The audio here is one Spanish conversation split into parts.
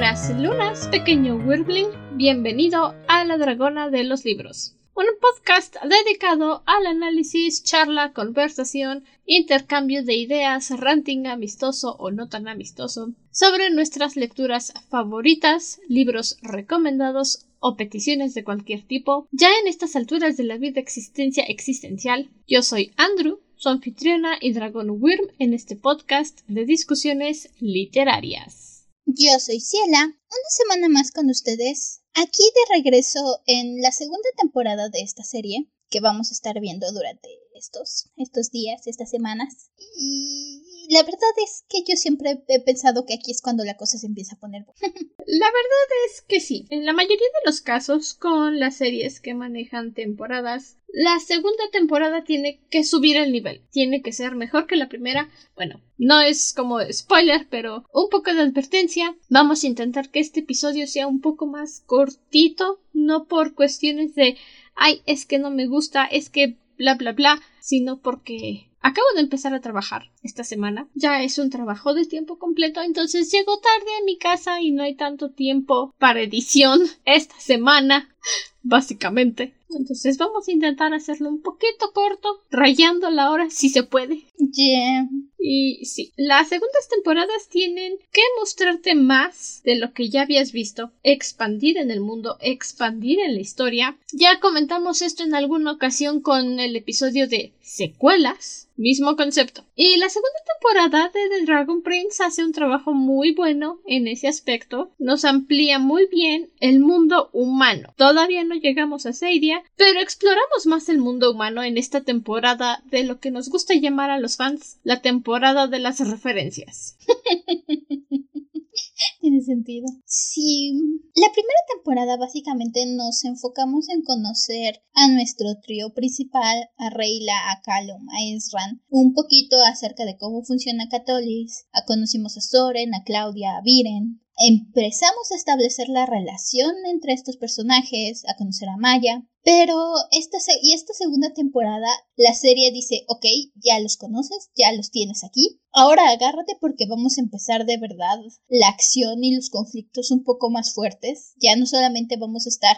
buenas lunas, pequeño Wirbling. Bienvenido a La Dragona de los Libros, un podcast dedicado al análisis, charla, conversación, intercambio de ideas, ranting amistoso o no tan amistoso, sobre nuestras lecturas favoritas, libros recomendados o peticiones de cualquier tipo. Ya en estas alturas de la vida existencia existencial, yo soy Andrew, su anfitriona y dragón Wyrm en este podcast de discusiones literarias. Yo soy Ciela, una semana más con ustedes, aquí de regreso en la segunda temporada de esta serie que vamos a estar viendo durante estos, estos días, estas semanas. Y la verdad es que yo siempre he pensado que aquí es cuando la cosa se empieza a poner la verdad es que sí. En la mayoría de los casos, con las series que manejan temporadas, la segunda temporada tiene que subir el nivel. Tiene que ser mejor que la primera. Bueno, no es como spoiler, pero un poco de advertencia. Vamos a intentar que este episodio sea un poco más cortito. No por cuestiones de ay, es que no me gusta, es que bla bla bla, sino porque Acabo de empezar a trabajar esta semana. Ya es un trabajo de tiempo completo, entonces llego tarde a mi casa y no hay tanto tiempo para edición esta semana, básicamente. Entonces vamos a intentar hacerlo un poquito corto, rayando la hora si se puede. Yeah. Y sí, las segundas temporadas tienen que mostrarte más de lo que ya habías visto, expandir en el mundo, expandir en la historia. Ya comentamos esto en alguna ocasión con el episodio de secuelas, mismo concepto. Y la segunda temporada de The Dragon Prince hace un trabajo muy bueno en ese aspecto, nos amplía muy bien el mundo humano. Todavía no llegamos a Seidia, pero exploramos más el mundo humano en esta temporada de lo que nos gusta llamar a los fans la temporada de las referencias. Tiene sentido. Sí. La primera temporada básicamente nos enfocamos en conocer a nuestro trío principal, a Reyla, a Callum, a Ezran, un poquito acerca de cómo funciona Catolis, a conocimos a Soren, a Claudia, a Viren, empezamos a establecer la relación entre estos personajes, a conocer a Maya, pero esta, y esta segunda temporada la serie dice, ok, ya los conoces, ya los tienes aquí, ahora agárrate porque vamos a empezar de verdad la acción y los conflictos un poco más fuertes, ya no solamente vamos a estar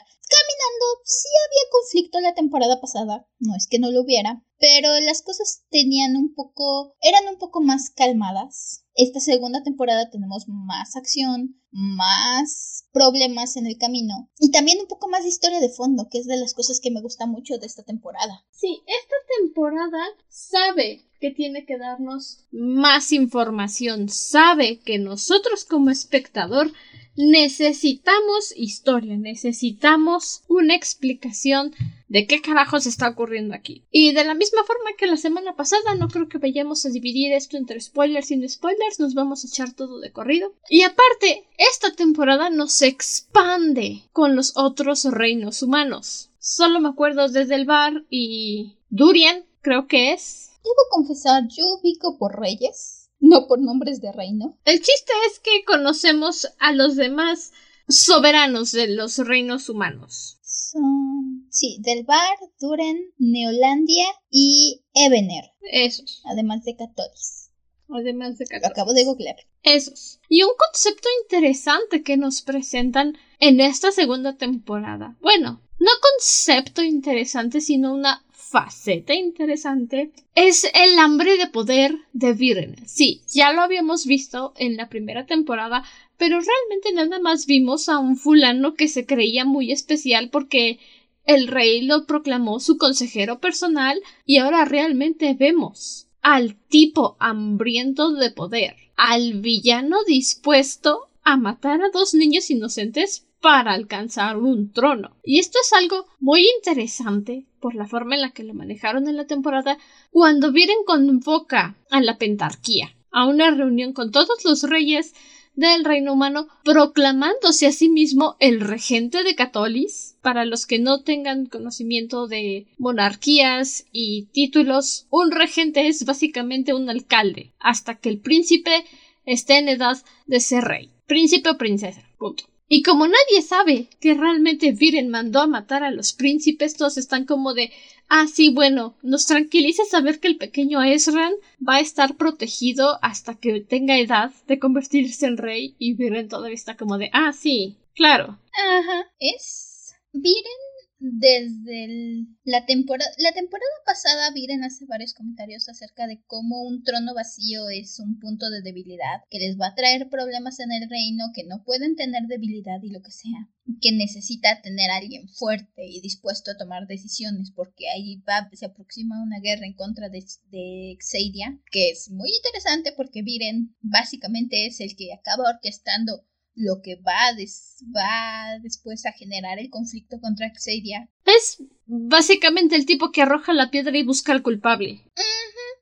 caminando, sí había conflicto la temporada pasada, no es que no lo hubiera, pero las cosas tenían un poco, eran un poco más calmadas. Esta segunda temporada tenemos más acción, más problemas en el camino y también un poco más de historia de fondo, que es de las cosas que me gusta mucho de esta temporada. Sí, esta temporada sabe que tiene que darnos más información, sabe que nosotros como espectador necesitamos historia, necesitamos una explicación de qué carajos está ocurriendo aquí. Y de la misma forma que la semana pasada, no creo que vayamos a dividir esto entre spoilers y no spoilers, nos vamos a echar todo de corrido. Y aparte, esta temporada nos expande con los otros reinos humanos. Solo me acuerdo desde el bar y Durian, creo que es. Debo confesar, yo ubico por reyes, no por nombres de reino. El chiste es que conocemos a los demás soberanos de los reinos humanos. Son, sí, del Bar, Duren, Neolandia y Ebener. Esos. Además de Catolis. Además de Lo acabo de googlear. Esos. Y un concepto interesante que nos presentan en esta segunda temporada. Bueno, no concepto interesante, sino una faceta interesante es el hambre de poder de Viren. Sí, ya lo habíamos visto en la primera temporada, pero realmente nada más vimos a un fulano que se creía muy especial porque el rey lo proclamó su consejero personal y ahora realmente vemos al tipo hambriento de poder, al villano dispuesto a matar a dos niños inocentes para alcanzar un trono. Y esto es algo muy interesante por la forma en la que lo manejaron en la temporada cuando Viren convoca a la pentarquía a una reunión con todos los reyes del reino humano proclamándose a sí mismo el regente de Catolis. Para los que no tengan conocimiento de monarquías y títulos, un regente es básicamente un alcalde hasta que el príncipe esté en edad de ser rey. Príncipe o princesa. Punto. Y como nadie sabe que realmente Viren mandó a matar a los príncipes, todos están como de Ah, sí, bueno, nos tranquiliza saber que el pequeño Ezran va a estar protegido hasta que tenga edad de convertirse en rey y Viren todavía está como de Ah, sí, claro. Ajá. Es. Viren desde la temporada la temporada pasada Viren hace varios comentarios acerca de cómo un trono vacío es un punto de debilidad que les va a traer problemas en el reino que no pueden tener debilidad y lo que sea que necesita tener a alguien fuerte y dispuesto a tomar decisiones porque ahí va se aproxima una guerra en contra de, de que es muy interesante porque Viren básicamente es el que acaba orquestando lo que va, va después a generar el conflicto contra Xadia. Es básicamente el tipo que arroja la piedra y busca al culpable.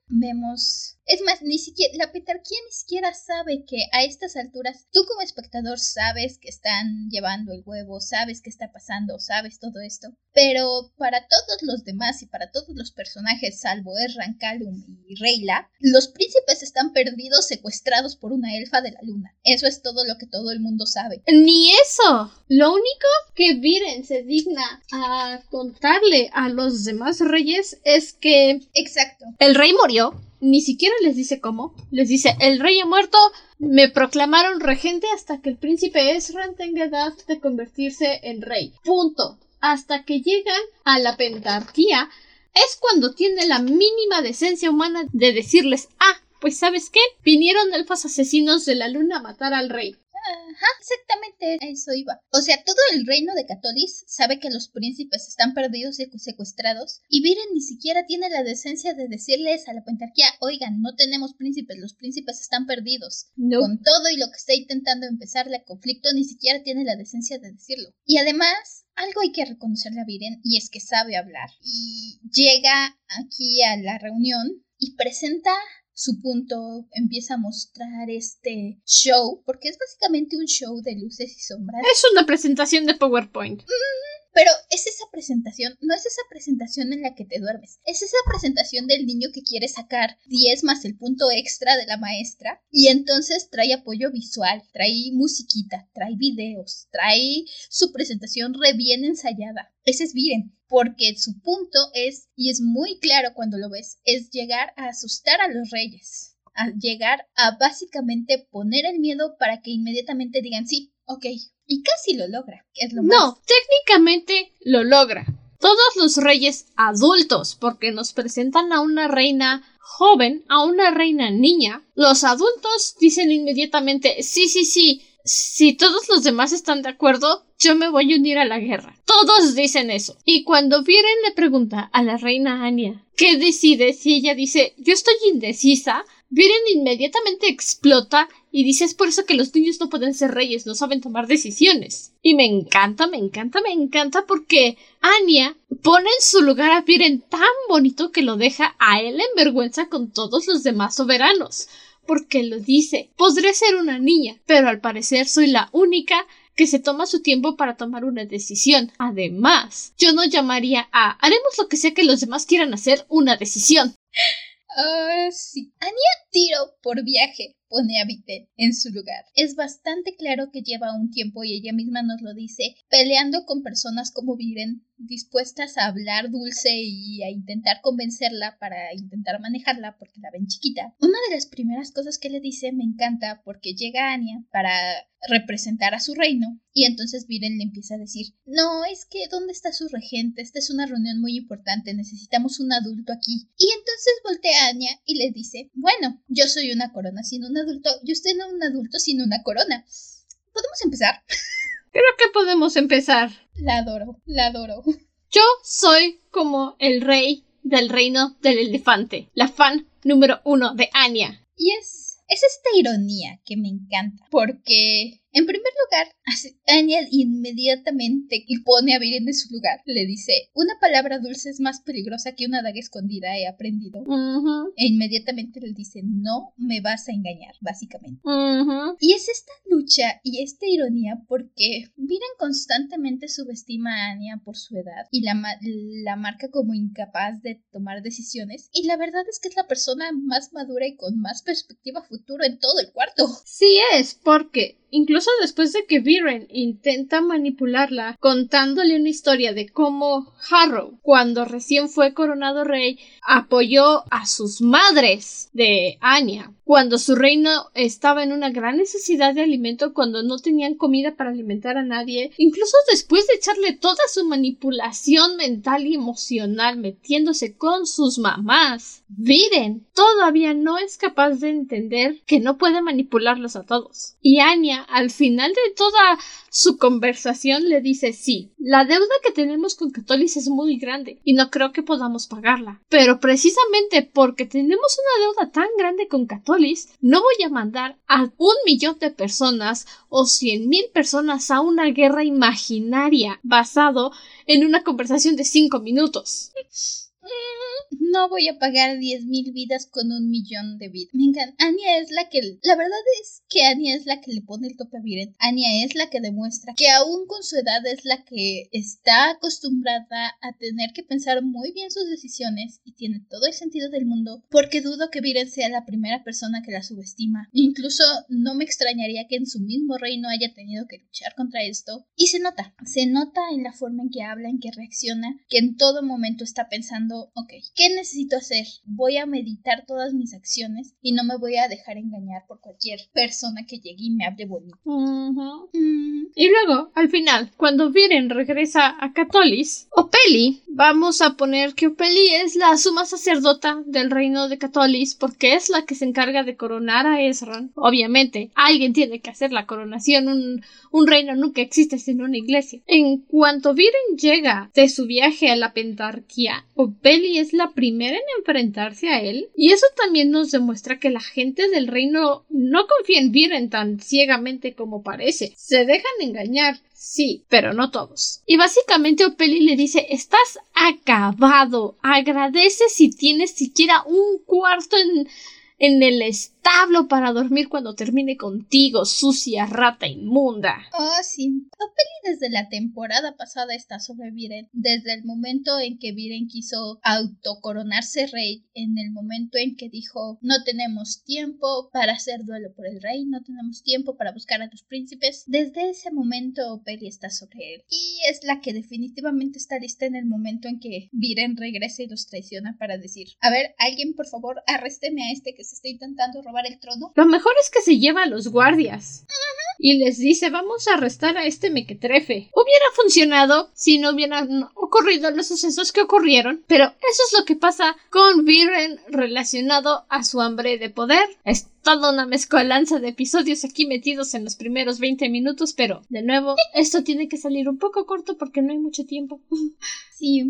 Vemos es más, ni siquiera, la petarquía ni siquiera sabe que a estas alturas, tú como espectador sabes que están llevando el huevo, sabes qué está pasando, sabes todo esto. Pero para todos los demás y para todos los personajes, salvo Erran, Calum y Reyla, los príncipes están perdidos, secuestrados por una elfa de la luna. Eso es todo lo que todo el mundo sabe. Ni eso. Lo único que Viren se digna a contarle a los demás reyes es que... Exacto. El rey murió ni siquiera les dice cómo. Les dice, el rey ha muerto, me proclamaron regente hasta que el príncipe Esran tenga edad de convertirse en rey. Punto. Hasta que llegan a la pentarquía, es cuando tiene la mínima decencia humana de decirles, ah, pues sabes qué, vinieron elfos asesinos de la luna a matar al rey. Ajá, exactamente eso iba. O sea, todo el reino de Catolis sabe que los príncipes están perdidos y secuestrados, y Viren ni siquiera tiene la decencia de decirles a la pentarquía, oigan, no tenemos príncipes, los príncipes están perdidos. Con todo y lo que está intentando empezar el conflicto, ni siquiera tiene la decencia de decirlo. Y además, algo hay que reconocerle a Viren, y es que sabe hablar. Y llega aquí a la reunión y presenta su punto, empieza a mostrar este show, porque es básicamente un show de luces y sombras. Es una presentación de PowerPoint. Pero es esa presentación, no es esa presentación en la que te duermes, es esa presentación del niño que quiere sacar 10 más el punto extra de la maestra y entonces trae apoyo visual, trae musiquita, trae videos, trae su presentación re bien ensayada. Ese es Viren, porque su punto es, y es muy claro cuando lo ves, es llegar a asustar a los reyes, a llegar a básicamente poner el miedo para que inmediatamente digan sí, ok, y casi lo logra, que es lo más... No, técnicamente lo logra. Todos los reyes adultos, porque nos presentan a una reina joven, a una reina niña, los adultos dicen inmediatamente sí, sí, sí, si todos los demás están de acuerdo, yo me voy a unir a la guerra. Todos dicen eso. Y cuando Viren le pregunta a la reina Anya qué decide, si ella dice yo estoy indecisa, Viren inmediatamente explota y dice es por eso que los niños no pueden ser reyes, no saben tomar decisiones. Y me encanta, me encanta, me encanta porque Anya pone en su lugar a Viren tan bonito que lo deja a él en vergüenza con todos los demás soberanos porque lo dice. Podré ser una niña, pero al parecer soy la única que se toma su tiempo para tomar una decisión. Además, yo no llamaría a haremos lo que sea que los demás quieran hacer una decisión. Ah, sí. Anya tiro por viaje pone a Viten en su lugar. Es bastante claro que lleva un tiempo y ella misma nos lo dice, peleando con personas como Viren, dispuestas a hablar dulce y a intentar convencerla para intentar manejarla porque la ven chiquita. Una de las primeras cosas que le dice me encanta porque llega Anya para representar a su reino y entonces Viren le empieza a decir no es que ¿dónde está su regente? esta es una reunión muy importante necesitamos un adulto aquí y entonces voltea a Anya y le dice bueno yo soy una corona sin un adulto y usted no un adulto sin una corona ¿podemos empezar? Creo que podemos empezar. La adoro, la adoro. Yo soy como el rey del reino del elefante, la fan número uno de Anya. Y es, es esta ironía que me encanta, porque en primer lugar, Anya inmediatamente pone a Viren en su lugar. Le dice, una palabra dulce es más peligrosa que una daga escondida, he aprendido. E inmediatamente le dice, no me vas a engañar, básicamente. Y es esta lucha y esta ironía porque Viren constantemente subestima a Anya por su edad y la, la marca como incapaz de tomar decisiones. Y la verdad es que es la persona más madura y con más perspectiva futuro en todo el cuarto. Sí es, porque incluso Incluso después de que Viren intenta manipularla contándole una historia de cómo Harrow, cuando recién fue coronado rey, apoyó a sus madres de Anya cuando su reino estaba en una gran necesidad de alimento, cuando no tenían comida para alimentar a nadie, incluso después de echarle toda su manipulación mental y emocional metiéndose con sus mamás, Viren todavía no es capaz de entender que no puede manipularlos a todos. Y Anya, al final de toda su conversación le dice sí, la deuda que tenemos con Catolis es muy grande y no creo que podamos pagarla. Pero precisamente porque tenemos una deuda tan grande con Catolis, no voy a mandar a un millón de personas o cien mil personas a una guerra imaginaria basado en una conversación de cinco minutos. No voy a pagar diez mil vidas con un millón de vidas. Me encanta. Anya es la que. La verdad es que Anya es la que le pone el tope a Viren. Anya es la que demuestra que aún con su edad es la que está acostumbrada a tener que pensar muy bien sus decisiones y tiene todo el sentido del mundo. Porque dudo que Viren sea la primera persona que la subestima. Incluso no me extrañaría que en su mismo reino haya tenido que luchar contra esto. Y se nota. Se nota en la forma en que habla, en que reacciona, que en todo momento está pensando, ok, ¿qué necesito hacer? Voy a meditar todas mis acciones y no me voy a dejar engañar por cualquier persona que llegue y me hable bonito. Mm. Y luego, al final, cuando Viren regresa a Catolis, Opeli, vamos a poner que Opeli es la suma sacerdota del reino de Catolis porque es la que se encarga de coronar a Ezran. Obviamente, alguien tiene que hacer la coronación, un, un reino nunca existe sin una iglesia. En cuanto Viren llega de su viaje a la pentarquía, Opeli es la primera en enfrentarse a él, y eso también nos demuestra que la gente del reino no confía en Viren tan ciegamente como parece. Se dejan engañar, sí, pero no todos. Y básicamente Opeli le dice estás acabado. Agradece si tienes siquiera un cuarto en en el establo para dormir cuando termine contigo, sucia rata inmunda. Oh, sí. Opeli desde la temporada pasada está sobre Viren. Desde el momento en que Viren quiso autocoronarse rey, en el momento en que dijo no tenemos tiempo para hacer duelo por el rey, no tenemos tiempo para buscar a los príncipes, desde ese momento Opeli está sobre él. Y es la que definitivamente está lista en el momento en que Viren regrese y los traiciona para decir, a ver, alguien por favor arrésteme a este que está intentando robar el trono. Lo mejor es que se lleva a los guardias. Y les dice vamos a arrestar a este mequetrefe. Hubiera funcionado si no hubieran ocurrido los sucesos que ocurrieron, pero eso es lo que pasa con Viren relacionado a su hambre de poder. Toda una mezcolanza de episodios aquí metidos en los primeros 20 minutos, pero de nuevo, esto tiene que salir un poco corto porque no hay mucho tiempo. Sí.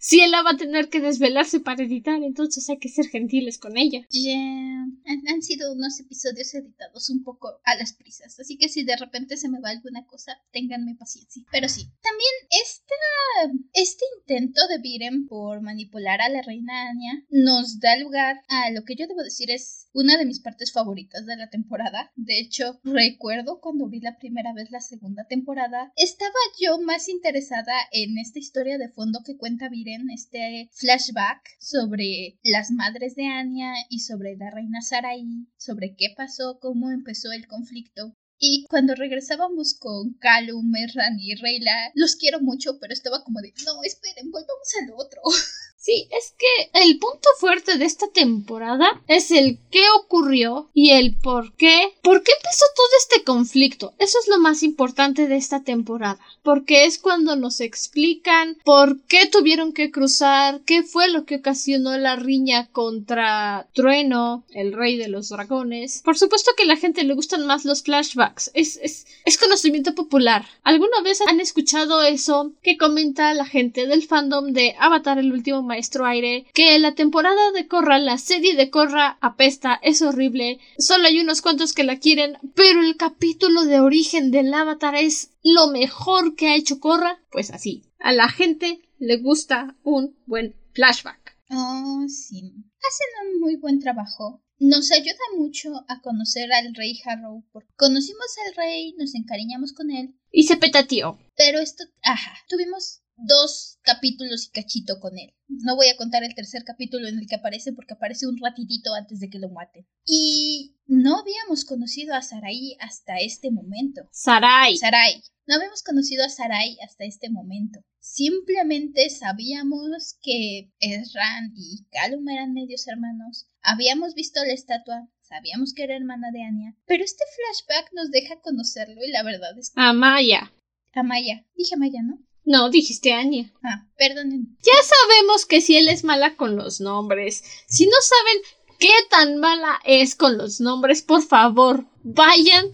Si ella va a tener que desvelarse para editar, entonces hay que ser gentiles con ella. Ya. Han, han, sido unos episodios editados un poco a las prisas, así que si de repente se me va alguna cosa, ténganme paciencia. Pero sí, también esta, este intento de Viren por manipular a la reina Anya nos da lugar a lo que yo debo decir es una de mis partes favoritas de la temporada. De hecho, recuerdo cuando vi la primera vez la segunda temporada, estaba yo más interesada en esta historia de fondo que cuenta Viren, este flashback sobre las madres de Anya y sobre la reina Sarai, sobre qué pasó, cómo empezó el conflicto. Y cuando regresábamos con Calum, Merran y Reyla, los quiero mucho, pero estaba como de, no, esperen, volvamos al otro. Sí, es que el punto fuerte de esta temporada es el qué ocurrió y el por qué. ¿Por qué empezó todo este conflicto? Eso es lo más importante de esta temporada. Porque es cuando nos explican por qué tuvieron que cruzar, qué fue lo que ocasionó la riña contra Trueno, el rey de los dragones. Por supuesto que a la gente le gustan más los flashbacks. Es, es, es conocimiento popular. ¿Alguna vez han escuchado eso que comenta la gente del fandom de Avatar el último maestro aire, que la temporada de Korra, la serie de Korra apesta, es horrible, solo hay unos cuantos que la quieren, pero el capítulo de origen del Avatar es lo mejor que ha hecho Korra, pues así, a la gente le gusta un buen flashback. Oh, sí. Hacen un muy buen trabajo. Nos ayuda mucho a conocer al rey Harrow. Porque conocimos al rey, nos encariñamos con él. Y se petateó. Pero esto, ajá, tuvimos dos capítulos y cachito con él. No voy a contar el tercer capítulo en el que aparece porque aparece un ratitito antes de que lo maten. Y no habíamos conocido a Sarai hasta este momento. Sarai. Sarai. No habíamos conocido a Sarai hasta este momento. Simplemente sabíamos que Ezran y Calum eran medios hermanos. Habíamos visto la estatua, sabíamos que era hermana de Anya, pero este flashback nos deja conocerlo y la verdad es que... Amaya. Amaya. Dije Amaya, ¿no? No, dijiste Anya. Ah, perdonen. Ya sabemos que si él es mala con los nombres. Si no saben qué tan mala es con los nombres, por favor, vayan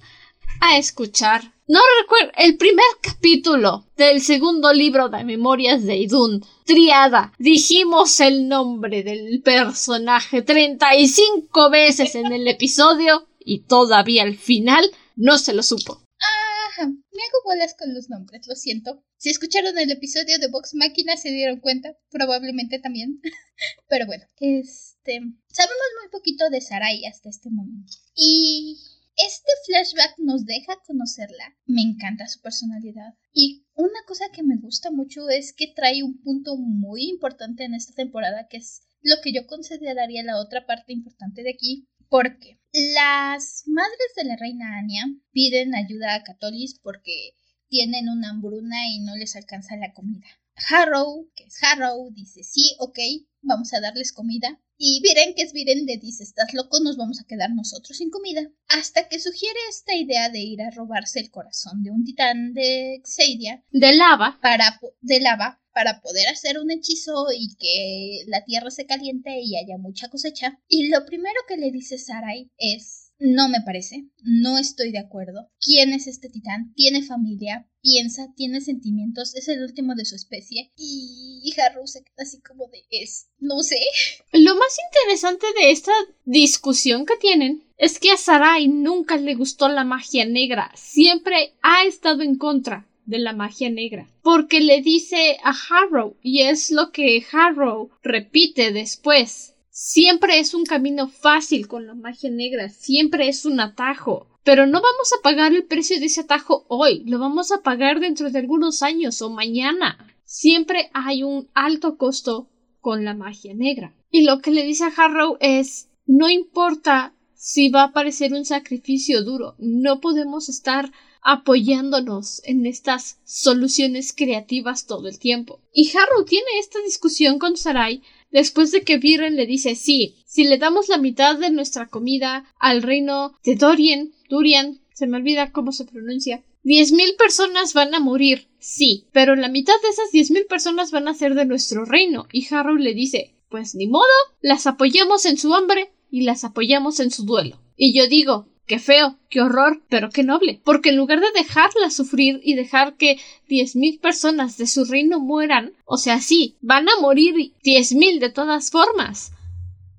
a escuchar. No recuerdo el primer capítulo del segundo libro de Memorias de Idun, Triada. Dijimos el nombre del personaje 35 veces en el episodio y todavía al final no se lo supo. Me hago bolas con los nombres, lo siento. Si escucharon el episodio de Vox Máquina se dieron cuenta, probablemente también. Pero bueno, este, sabemos muy poquito de Sarai hasta este momento. Y este flashback nos deja conocerla. Me encanta su personalidad. Y una cosa que me gusta mucho es que trae un punto muy importante en esta temporada, que es lo que yo consideraría la otra parte importante de aquí, porque las madres de la reina Anya piden ayuda a Catolis porque tienen una hambruna y no les alcanza la comida. Harrow, que es Harrow, dice sí, ok, vamos a darles comida. Y Viren, que es Viren, le dice, estás loco, nos vamos a quedar nosotros sin comida. Hasta que sugiere esta idea de ir a robarse el corazón de un titán de Xeidia. De lava. Para, de lava, para poder hacer un hechizo y que la tierra se caliente y haya mucha cosecha. Y lo primero que le dice Sarai es, no me parece, no estoy de acuerdo. ¿Quién es este titán? Tiene familia, piensa, tiene sentimientos, es el último de su especie. Y Haru se queda así como de es, no sé. Lo más interesante de esta discusión que tienen es que a Sarai nunca le gustó la magia negra, siempre ha estado en contra de la magia negra. Porque le dice a Harrow, y es lo que Harrow repite después. Siempre es un camino fácil con la magia negra, siempre es un atajo. Pero no vamos a pagar el precio de ese atajo hoy, lo vamos a pagar dentro de algunos años o mañana. Siempre hay un alto costo con la magia negra. Y lo que le dice a Harrow es no importa si va a parecer un sacrificio duro, no podemos estar apoyándonos en estas soluciones creativas todo el tiempo. Y Harrow tiene esta discusión con Sarai después de que Viren le dice sí, si le damos la mitad de nuestra comida al reino de Dorian, Durian, se me olvida cómo se pronuncia, diez mil personas van a morir, sí, pero la mitad de esas diez mil personas van a ser de nuestro reino. Y Harrow le dice, pues ni modo, las apoyamos en su hambre y las apoyamos en su duelo. Y yo digo, Qué feo, qué horror, pero qué noble, porque en lugar de dejarla sufrir y dejar que diez mil personas de su reino mueran, o sea, sí, van a morir diez mil de todas formas,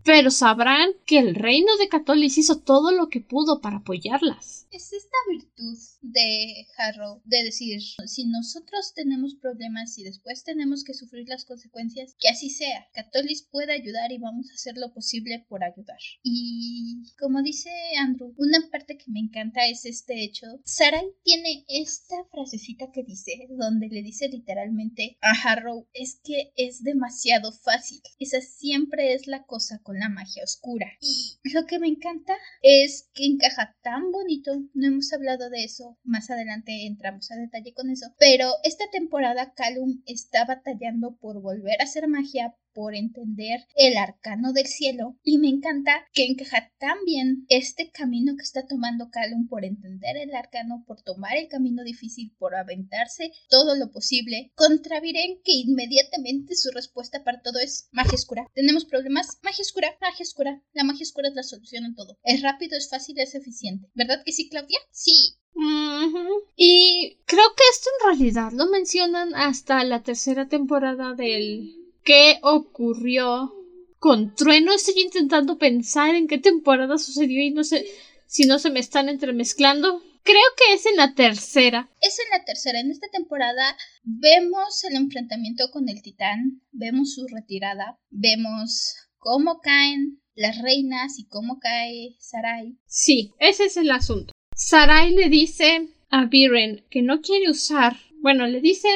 pero sabrán que el reino de Catolis hizo todo lo que pudo para apoyarlas. Es esta virtud de Harrow de decir, si nosotros tenemos problemas y después tenemos que sufrir las consecuencias, que así sea. Catolis puede ayudar y vamos a hacer lo posible por ayudar. Y como dice Andrew, una parte que me encanta es este hecho. Sarai tiene esta frasecita que dice, donde le dice literalmente a Harrow, es que es demasiado fácil. Esa siempre es la cosa con la magia oscura. Y lo que me encanta es que encaja tan bonito no hemos hablado de eso, más adelante entramos a detalle con eso, pero esta temporada Calum está batallando por volver a hacer magia, por entender el arcano del cielo y me encanta que encaja tan bien este camino que está tomando Calum por entender el arcano, por tomar el camino difícil, por aventarse todo lo posible contra Viren que inmediatamente su respuesta para todo es magia oscura. Tenemos problemas, magia oscura, magia oscura. La magia oscura es la solución en todo. Es rápido, es fácil, es eficiente. ¿Verdad que sí, Claudia? Sí. Y creo que esto en realidad lo mencionan hasta la tercera temporada del qué ocurrió con Trueno. Estoy intentando pensar en qué temporada sucedió y no sé si no se me están entremezclando. Creo que es en la tercera. Es en la tercera. En esta temporada vemos el enfrentamiento con el titán, vemos su retirada, vemos cómo caen las reinas y cómo cae Sarai. Sí, ese es el asunto. Sarai le dice a Viren que no quiere usar, bueno, le dice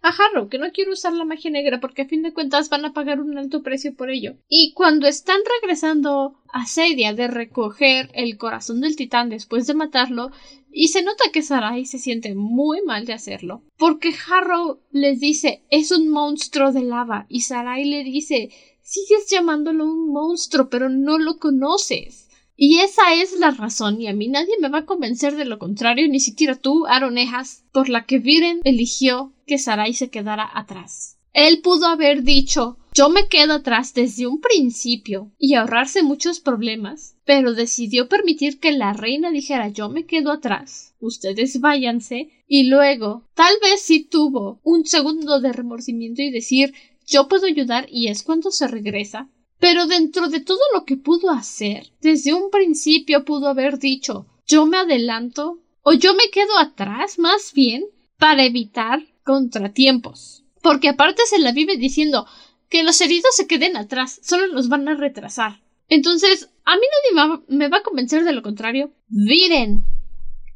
a Harrow que no quiere usar la magia negra porque a fin de cuentas van a pagar un alto precio por ello. Y cuando están regresando a Seidia de recoger el corazón del titán después de matarlo, y se nota que Sarai se siente muy mal de hacerlo, porque Harrow les dice es un monstruo de lava y Sarai le dice sigues llamándolo un monstruo pero no lo conoces. Y esa es la razón, y a mí nadie me va a convencer de lo contrario, ni siquiera tú, Aronejas, por la que Viren eligió que Sarai se quedara atrás. Él pudo haber dicho yo me quedo atrás desde un principio y ahorrarse muchos problemas, pero decidió permitir que la reina dijera yo me quedo atrás, ustedes váyanse, y luego tal vez sí tuvo un segundo de remordimiento y decir yo puedo ayudar y es cuando se regresa, pero dentro de todo lo que pudo hacer, desde un principio pudo haber dicho yo me adelanto o yo me quedo atrás más bien para evitar contratiempos. Porque aparte se la vive diciendo que los heridos se queden atrás, solo los van a retrasar. Entonces, a mí nadie me va a convencer de lo contrario. Viren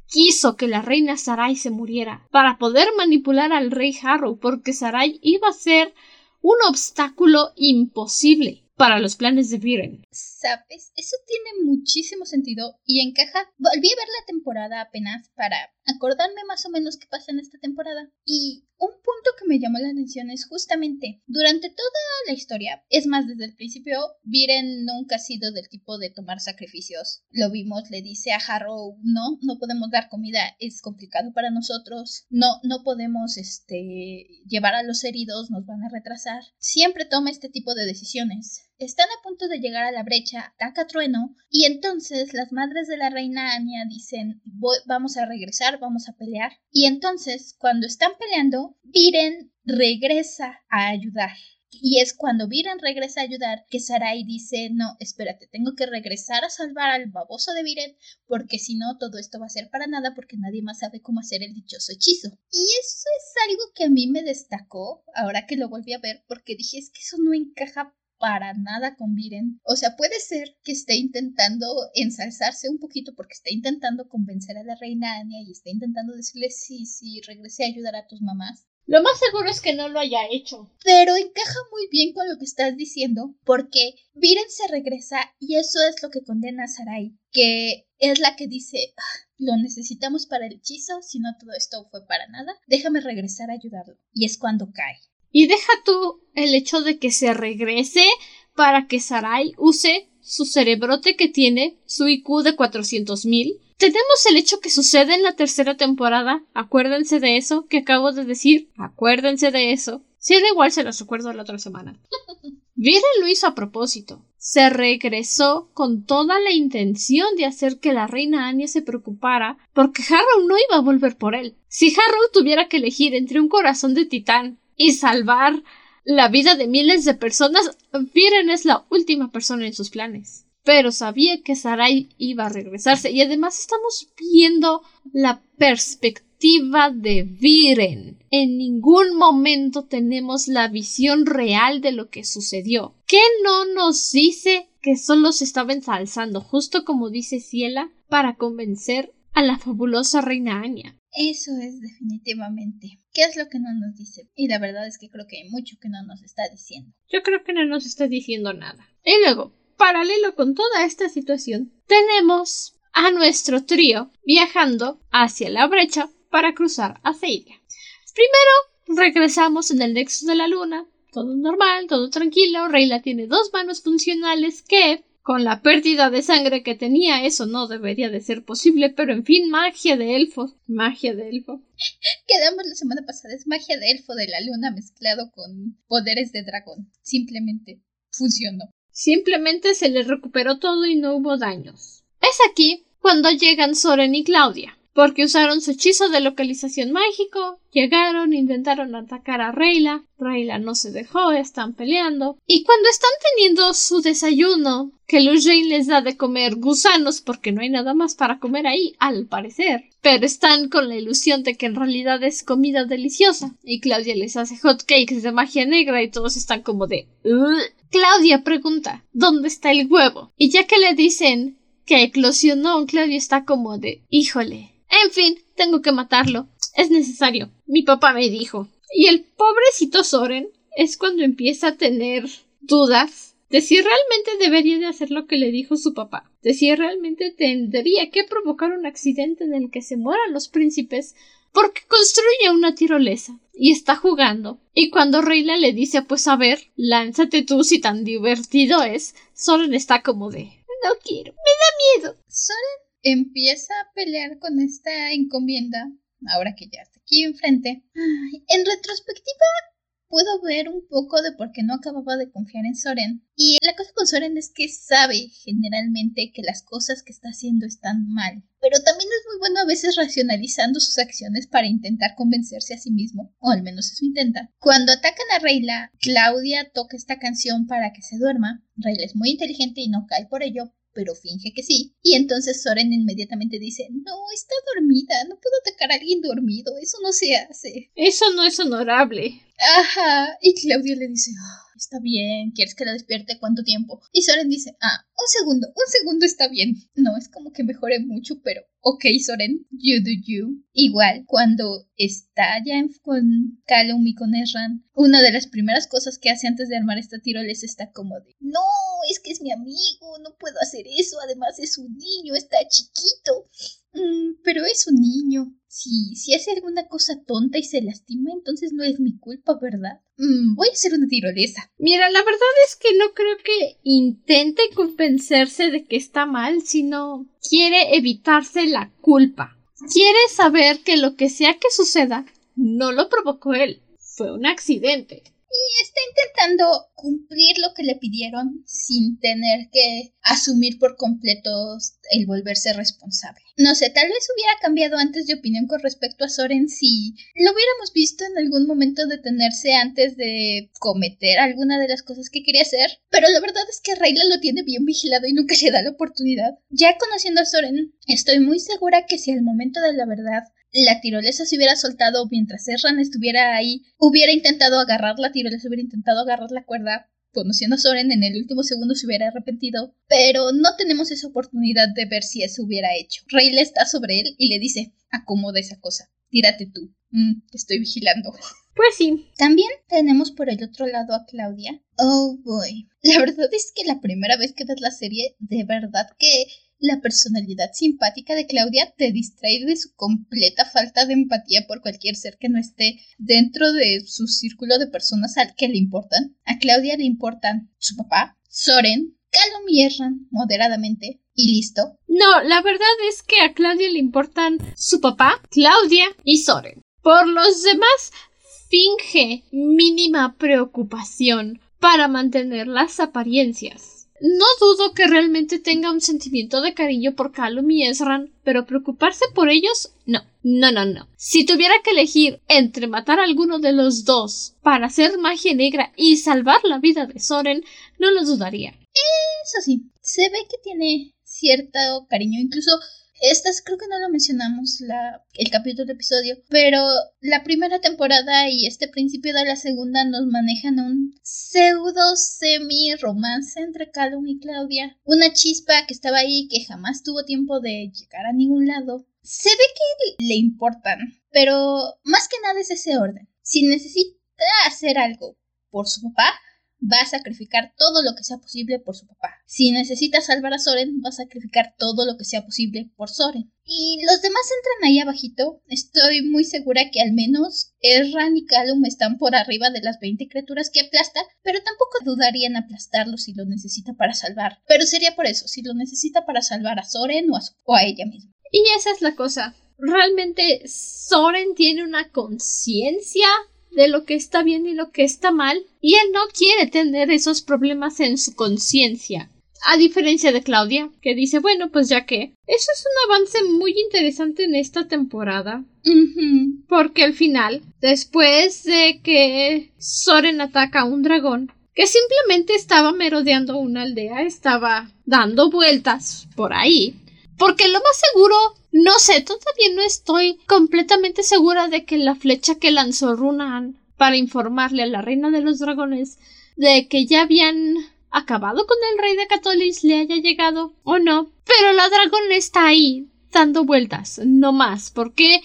quiso que la reina Sarai se muriera para poder manipular al rey Harrow porque Sarai iba a ser un obstáculo imposible para los planes de Viren. ¿Sabes? Eso tiene muchísimo sentido y encaja. Volví a ver la temporada apenas para acordarme más o menos qué pasa en esta temporada. Y un punto que me llamó la atención es justamente durante toda la historia, es más, desde el principio, Viren nunca ha sido del tipo de tomar sacrificios. Lo vimos, le dice a Harrow, no, no podemos dar comida, es complicado para nosotros, no, no podemos, este, llevar a los heridos, nos van a retrasar. Siempre toma este tipo de decisiones. Están a punto de llegar a la brecha, ataca trueno, y entonces las madres de la reina Anya dicen, vamos a regresar, vamos a pelear. Y entonces, cuando están peleando, Viren regresa a ayudar. Y es cuando Viren regresa a ayudar que Sarai dice, no, espérate, tengo que regresar a salvar al baboso de Viren, porque si no, todo esto va a ser para nada porque nadie más sabe cómo hacer el dichoso hechizo. Y eso es algo que a mí me destacó ahora que lo volví a ver, porque dije, es que eso no encaja para nada con Viren. O sea, puede ser que esté intentando ensalzarse un poquito porque está intentando convencer a la reina Anya y está intentando decirle sí, sí, regrese a ayudar a tus mamás. Lo más seguro es que no lo haya hecho. Pero encaja muy bien con lo que estás diciendo, porque Viren se regresa y eso es lo que condena a Sarai, que es la que dice, ah, lo necesitamos para el hechizo, si no todo esto fue para nada, déjame regresar a ayudarlo. Y es cuando cae. Y deja tú el hecho de que se regrese para que Sarai use su cerebrote que tiene, su IQ de 400.000. Tenemos el hecho que sucede en la tercera temporada. Acuérdense de eso que acabo de decir. Acuérdense de eso. Si da igual, se los recuerdo la otra semana. Viren lo hizo a propósito. Se regresó con toda la intención de hacer que la reina Anya se preocupara, porque Harrow no iba a volver por él. Si Harrow tuviera que elegir entre un corazón de titán y salvar la vida de miles de personas, Viren es la última persona en sus planes. Pero sabía que Sarai iba a regresarse y además estamos viendo la perspectiva de Viren. En ningún momento tenemos la visión real de lo que sucedió. ¿Qué no nos dice que solo se estaba ensalzando, justo como dice Ciela, para convencer a la fabulosa reina Anya? Eso es definitivamente. ¿Qué es lo que no nos dice? Y la verdad es que creo que hay mucho que no nos está diciendo. Yo creo que no nos está diciendo nada. Y luego, paralelo con toda esta situación, tenemos a nuestro trío viajando hacia la brecha para cruzar a. Primero, regresamos en el nexo de la luna. Todo normal, todo tranquilo. Reyla tiene dos manos funcionales que con la pérdida de sangre que tenía, eso no debería de ser posible, pero en fin, magia de elfo. Magia de elfo. Quedamos la semana pasada, es magia de elfo de la luna mezclado con poderes de dragón. Simplemente funcionó. Simplemente se le recuperó todo y no hubo daños. Es aquí cuando llegan Soren y Claudia porque usaron su hechizo de localización mágico, llegaron, intentaron atacar a Reyla, Reyla no se dejó, están peleando, y cuando están teniendo su desayuno, que Lujane les da de comer gusanos porque no hay nada más para comer ahí, al parecer, pero están con la ilusión de que en realidad es comida deliciosa, y Claudia les hace hot cakes de magia negra y todos están como de... Claudia pregunta ¿Dónde está el huevo? Y ya que le dicen que eclosionó, Claudia está como de híjole, en fin, tengo que matarlo. Es necesario. Mi papá me dijo. Y el pobrecito Soren es cuando empieza a tener dudas de si realmente debería de hacer lo que le dijo su papá, de si realmente tendría que provocar un accidente en el que se mueran los príncipes porque construye una tirolesa y está jugando. Y cuando Reila le dice pues a ver, lánzate tú si tan divertido es, Soren está como de no quiero, me da miedo. Soren empieza a pelear con esta encomienda, ahora que ya está aquí enfrente. en retrospectiva, puedo ver un poco de por qué no acababa de confiar en Soren. Y la cosa con Soren es que sabe generalmente que las cosas que está haciendo están mal. Pero también es muy bueno a veces racionalizando sus acciones para intentar convencerse a sí mismo, o al menos eso intenta. Cuando atacan a Rayla, Claudia toca esta canción para que se duerma. Rayla es muy inteligente y no cae por ello, pero finge que sí. Y entonces Soren inmediatamente dice, no, está dormida, no puedo atacar a alguien dormido, eso no se hace. Eso no es honorable. Ajá. Y Claudia le dice, ah, está bien, ¿quieres que la despierte cuánto tiempo? Y Soren dice, ah, un segundo, un segundo está bien. No es como que mejore mucho, pero ok, Soren, you do you. Igual, cuando está ya con Callum y con Ezran, una de las primeras cosas que hace antes de armar esta tirolesa está como de, no, es que es mi amigo, no puedo hacer eso, además es un niño, está chiquito. Mm, pero es un niño. Si, si hace alguna cosa tonta y se lastima, entonces no es mi culpa, ¿verdad? Mm, voy a hacer una tirolesa. Mira, la verdad es que no creo que intente convencerse de que está mal, sino quiere evitarse la culpa. Quiere saber que lo que sea que suceda no lo provocó él. Fue un accidente está intentando cumplir lo que le pidieron sin tener que asumir por completo el volverse responsable. No sé, tal vez hubiera cambiado antes de opinión con respecto a Soren si lo hubiéramos visto en algún momento detenerse antes de cometer alguna de las cosas que quería hacer, pero la verdad es que Rayla lo tiene bien vigilado y nunca le da la oportunidad. Ya conociendo a Soren, estoy muy segura que si al momento de la verdad la tirolesa se hubiera soltado mientras Erran estuviera ahí, hubiera intentado agarrar la tirolesa, hubiera intentado agarrar la cuerda, conociendo a Soren en el último segundo se hubiera arrepentido, pero no tenemos esa oportunidad de ver si eso hubiera hecho. Rey está sobre él y le dice, acomoda esa cosa, tírate tú, mm, te estoy vigilando. Pues sí. También tenemos por el otro lado a Claudia. Oh boy. La verdad es que la primera vez que ves la serie, de verdad que la personalidad simpática de Claudia te distrae de su completa falta de empatía por cualquier ser que no esté dentro de su círculo de personas al que le importan. A Claudia le importan su papá, Soren, Calum y Erran moderadamente y listo. No, la verdad es que a Claudia le importan su papá, Claudia y Soren. Por los demás, finge mínima preocupación para mantener las apariencias. No dudo que realmente tenga un sentimiento de cariño por Calum y Ezran, pero preocuparse por ellos, no. No, no, no. Si tuviera que elegir entre matar a alguno de los dos para hacer magia negra y salvar la vida de Soren, no lo dudaría. Eso sí, se ve que tiene cierto cariño, incluso estas creo que no lo mencionamos la, el capítulo de episodio, pero la primera temporada y este principio de la segunda nos manejan un pseudo semi romance entre Calum y Claudia. Una chispa que estaba ahí que jamás tuvo tiempo de llegar a ningún lado. Se ve que le importan, pero más que nada es ese orden. Si necesita hacer algo por su papá, va a sacrificar todo lo que sea posible por su papá. Si necesita salvar a Soren, va a sacrificar todo lo que sea posible por Soren. Y los demás entran ahí abajito. Estoy muy segura que al menos Erran y Calum están por arriba de las 20 criaturas que aplasta, pero tampoco dudaría en aplastarlo si lo necesita para salvar. Pero sería por eso, si lo necesita para salvar a Soren o a, o a ella misma. Y esa es la cosa. Realmente Soren tiene una conciencia de lo que está bien y lo que está mal, y él no quiere tener esos problemas en su conciencia. A diferencia de Claudia, que dice, bueno, pues ya que. Eso es un avance muy interesante en esta temporada. Porque al final, después de que Soren ataca a un dragón, que simplemente estaba merodeando una aldea, estaba dando vueltas por ahí, porque lo más seguro no sé, todavía no estoy completamente segura de que la flecha que lanzó Runan para informarle a la reina de los dragones de que ya habían acabado con el rey de Catolis le haya llegado o no. Pero la dragón está ahí, dando vueltas, no más, porque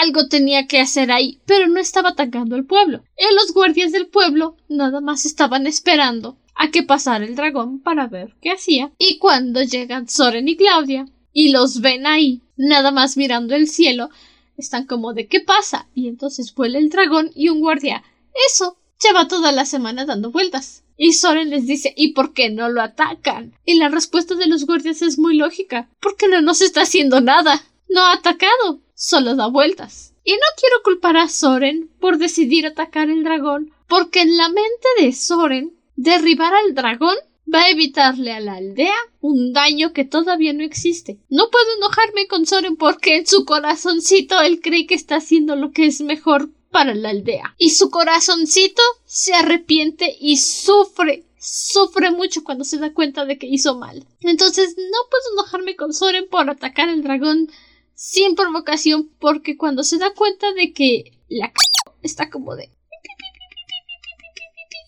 algo tenía que hacer ahí, pero no estaba atacando el pueblo. Y los guardias del pueblo nada más estaban esperando a que pasara el dragón para ver qué hacía. Y cuando llegan Soren y Claudia y los ven ahí, nada más mirando el cielo, están como de ¿qué pasa? Y entonces vuela el dragón y un guardia. Eso lleva toda la semana dando vueltas. Y Soren les dice ¿y por qué no lo atacan? Y la respuesta de los guardias es muy lógica. Porque no nos está haciendo nada. No ha atacado. Solo da vueltas. Y no quiero culpar a Soren por decidir atacar el dragón, porque en la mente de Soren, derribar al dragón va a evitarle a la aldea un daño que todavía no existe. No puedo enojarme con Soren porque en su corazoncito él cree que está haciendo lo que es mejor para la aldea. Y su corazoncito se arrepiente y sufre sufre mucho cuando se da cuenta de que hizo mal. Entonces no puedo enojarme con Soren por atacar al dragón sin provocación porque cuando se da cuenta de que la c está como de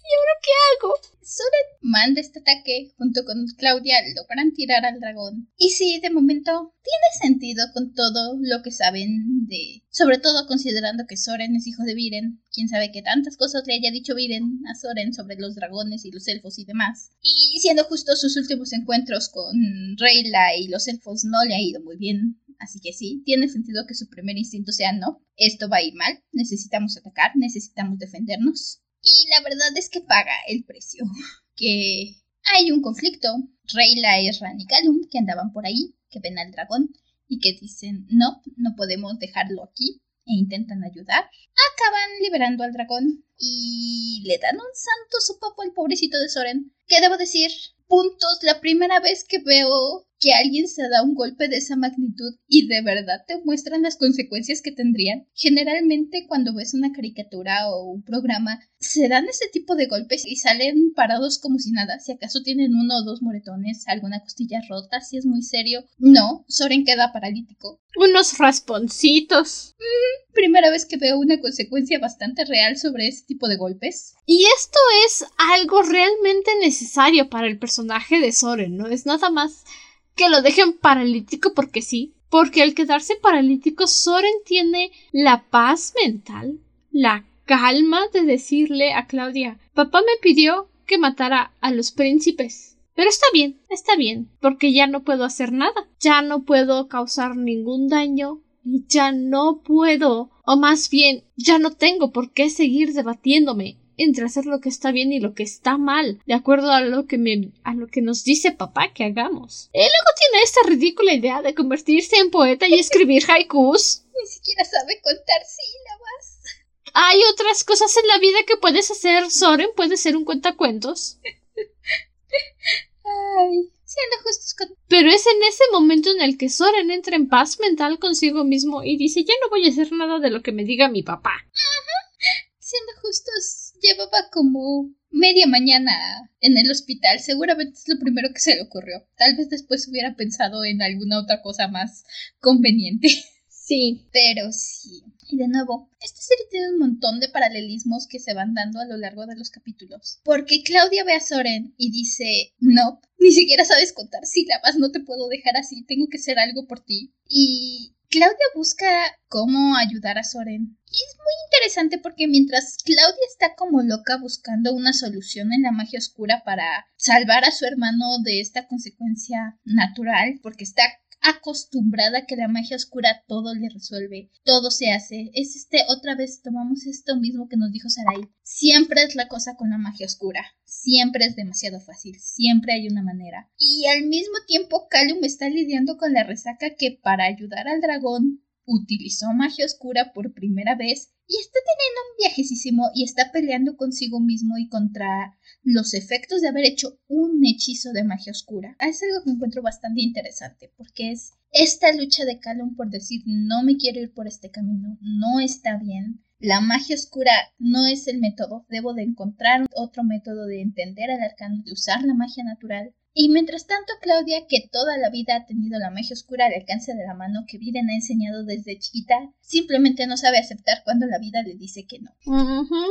¿Y ahora qué hago? Soren manda este ataque junto con Claudia logran tirar al dragón. Y sí, de momento tiene sentido con todo lo que saben de... Sobre todo considerando que Soren es hijo de Viren. Quién sabe qué tantas cosas le haya dicho Viren a Soren sobre los dragones y los elfos y demás. Y siendo justo sus últimos encuentros con Reyla y los elfos no le ha ido muy bien. Así que sí, tiene sentido que su primer instinto sea no. Esto va a ir mal. Necesitamos atacar, necesitamos defendernos. Y la verdad es que paga el precio. Que hay un conflicto. Reyla, Esran y Calum, que andaban por ahí, que ven al dragón y que dicen no, no podemos dejarlo aquí e intentan ayudar. Acaban liberando al dragón y le dan un santo sopapo al pobrecito de Soren. Que debo decir, puntos la primera vez que veo que alguien se da un golpe de esa magnitud y de verdad te muestran las consecuencias que tendrían. Generalmente cuando ves una caricatura o un programa, se dan ese tipo de golpes y salen parados como si nada. Si acaso tienen uno o dos moretones, alguna costilla rota, si es muy serio. No, Soren queda paralítico. Unos rasponcitos. primera vez que veo una consecuencia bastante real sobre ese tipo de golpes. Y esto es algo realmente necesario para el personaje de Soren, no es nada más que lo dejen paralítico porque sí, porque al quedarse paralítico Soren tiene la paz mental, la calma de decirle a Claudia papá me pidió que matara a los príncipes. Pero está bien, está bien, porque ya no puedo hacer nada, ya no puedo causar ningún daño y ya no puedo, o más bien, ya no tengo por qué seguir debatiéndome entre hacer lo que está bien y lo que está mal, de acuerdo a lo que me, a lo que nos dice papá que hagamos. Él luego tiene esta ridícula idea de convertirse en poeta y escribir haikus. Ni siquiera sabe contar sílabas. Hay otras cosas en la vida que puedes hacer. Soren puede ser un cuentacuentos. Ay, siendo justos con... Pero es en ese momento en el que Soren entra en paz mental consigo mismo y dice ya no voy a hacer nada de lo que me diga mi papá. Siendo justos, llevaba como media mañana en el hospital. Seguramente es lo primero que se le ocurrió. Tal vez después hubiera pensado en alguna otra cosa más conveniente. Sí. Pero sí. Y de nuevo, esta serie tiene un montón de paralelismos que se van dando a lo largo de los capítulos. Porque Claudia ve a Soren y dice, no, ni siquiera sabes contar sílabas, no te puedo dejar así, tengo que hacer algo por ti. Y Claudia busca cómo ayudar a Soren. Y es muy interesante porque mientras Claudia está como loca buscando una solución en la magia oscura para salvar a su hermano de esta consecuencia natural, porque está acostumbrada que la magia oscura todo le resuelve, todo se hace. Es este, otra vez tomamos esto mismo que nos dijo Sarai. Siempre es la cosa con la magia oscura. Siempre es demasiado fácil. Siempre hay una manera. Y al mismo tiempo, Calum está lidiando con la resaca que para ayudar al dragón utilizó magia oscura por primera vez y está teniendo un viajecísimo y está peleando consigo mismo y contra los efectos de haber hecho un hechizo de magia oscura. Es algo que encuentro bastante interesante porque es esta lucha de Calum por decir no me quiero ir por este camino, no está bien. La magia oscura no es el método, debo de encontrar otro método de entender al arcano, de usar la magia natural. Y mientras tanto, Claudia, que toda la vida ha tenido la magia oscura al alcance de la mano que Viren ha enseñado desde chiquita, simplemente no sabe aceptar cuando la vida le dice que no.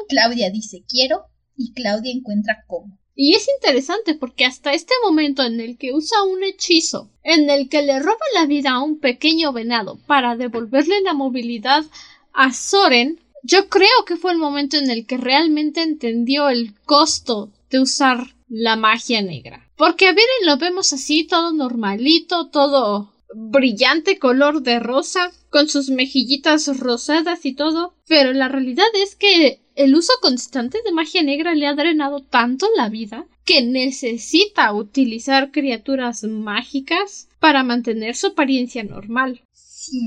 Claudia dice quiero y Claudia encuentra cómo. Y es interesante porque hasta este momento en el que usa un hechizo, en el que le roba la vida a un pequeño venado para devolverle la movilidad a Soren, yo creo que fue el momento en el que realmente entendió el costo de usar la magia negra. Porque a Viren lo vemos así, todo normalito, todo brillante color de rosa, con sus mejillitas rosadas y todo, pero la realidad es que el uso constante de magia negra le ha drenado tanto la vida que necesita utilizar criaturas mágicas para mantener su apariencia normal. Sí,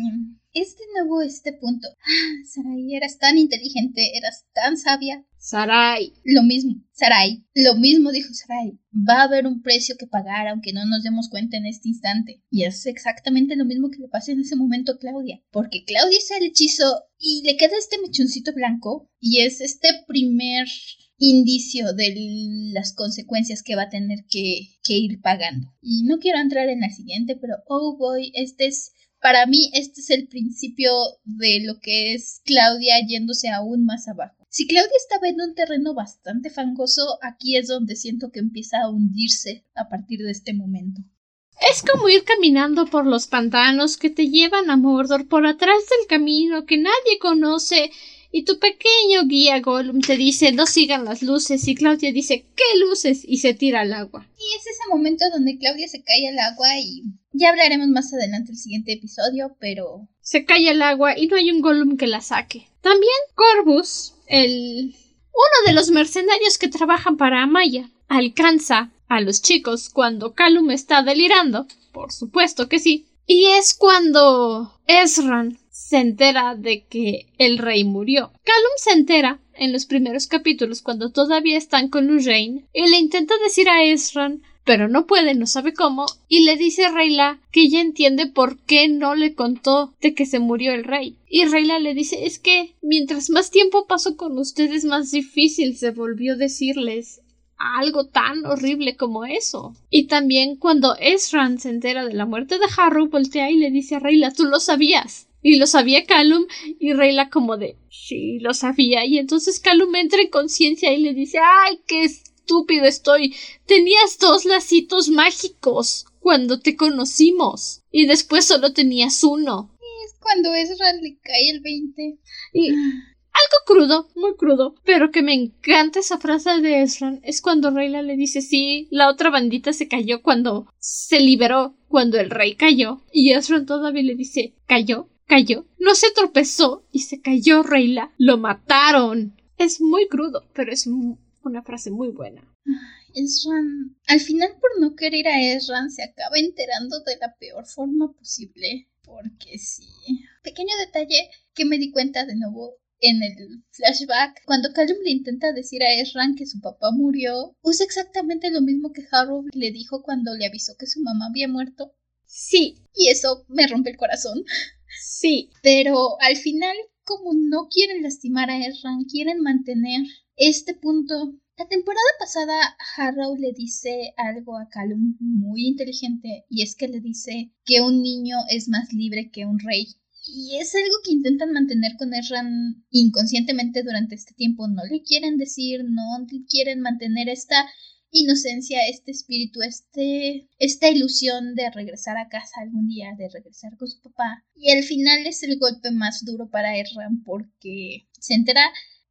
es de nuevo este punto. Ah, Sarai, eras tan inteligente, eras tan sabia. Sarai. Lo mismo, Sarai. Lo mismo dijo Sarai. Va a haber un precio que pagar aunque no nos demos cuenta en este instante. Y es exactamente lo mismo que le pasa en ese momento a Claudia. Porque Claudia hace el hechizo y le queda este mechoncito blanco. Y es este primer indicio de las consecuencias que va a tener que, que ir pagando. Y no quiero entrar en la siguiente, pero oh boy, este es para mí este es el principio de lo que es Claudia yéndose aún más abajo. Si Claudia estaba en un terreno bastante fangoso, aquí es donde siento que empieza a hundirse a partir de este momento. Es como ir caminando por los pantanos que te llevan a Mordor por atrás del camino que nadie conoce y tu pequeño guía Gollum te dice no sigan las luces y Claudia dice ¿qué luces? y se tira al agua. Y es ese momento donde Claudia se cae al agua y ya hablaremos más adelante el siguiente episodio, pero... Se cae al agua y no hay un Gollum que la saque. También Corvus, el... uno de los mercenarios que trabajan para Amaya, alcanza a los chicos cuando Calum está delirando. Por supuesto que sí. Y es cuando Ezran se entera de que el rey murió. Callum se entera en los primeros capítulos cuando todavía están con Lorraine y le intenta decir a Ezran pero no puede, no sabe cómo, y le dice a Rayla que ella entiende por qué no le contó de que se murió el rey. Y Rayla le dice es que mientras más tiempo pasó con ustedes más difícil se volvió decirles algo tan horrible como eso. Y también cuando Ezran se entera de la muerte de Harrow, voltea y le dice a Rayla tú lo sabías. Y lo sabía Calum y Rayla como de sí, lo sabía. Y entonces Calum entra en conciencia y le dice ay, qué estúpido estoy. Tenías dos lacitos mágicos cuando te conocimos. Y después solo tenías uno. Y es cuando Ezra le cae el 20. Y algo crudo, muy crudo, pero que me encanta esa frase de Ezra es cuando Rayla le dice sí, la otra bandita se cayó cuando se liberó, cuando el rey cayó, y Ezra todavía le dice ¿cayó? Cayó, no se tropezó y se cayó Reyla. Lo mataron. Es muy crudo, pero es una frase muy buena. Esran, al final por no querer a Esran se acaba enterando de la peor forma posible. Porque sí. Pequeño detalle que me di cuenta de nuevo en el flashback, cuando Callum le intenta decir a Esran que su papá murió, usa exactamente lo mismo que Harrow le dijo cuando le avisó que su mamá había muerto. Sí. Y eso me rompe el corazón. Sí. Pero al final, como no quieren lastimar a Erran, quieren mantener este punto. La temporada pasada, Harrow le dice algo a Callum muy inteligente, y es que le dice que un niño es más libre que un rey. Y es algo que intentan mantener con Erran inconscientemente durante este tiempo. No le quieren decir, no quieren mantener esta inocencia, este espíritu, este, esta ilusión de regresar a casa algún día, de regresar con su papá. Y al final es el golpe más duro para Erran porque se entera,